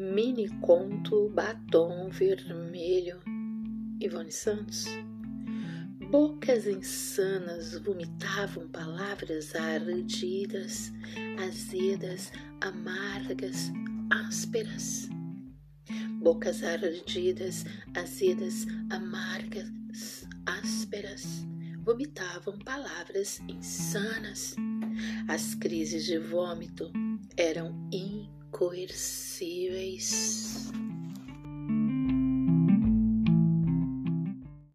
mini conto Batom Vermelho, Ivone Santos. Bocas insanas vomitavam palavras ardidas, azedas, amargas, ásperas. Bocas ardidas, azedas, amargas, ásperas, vomitavam palavras insanas. As crises de vômito eram incoercíveis.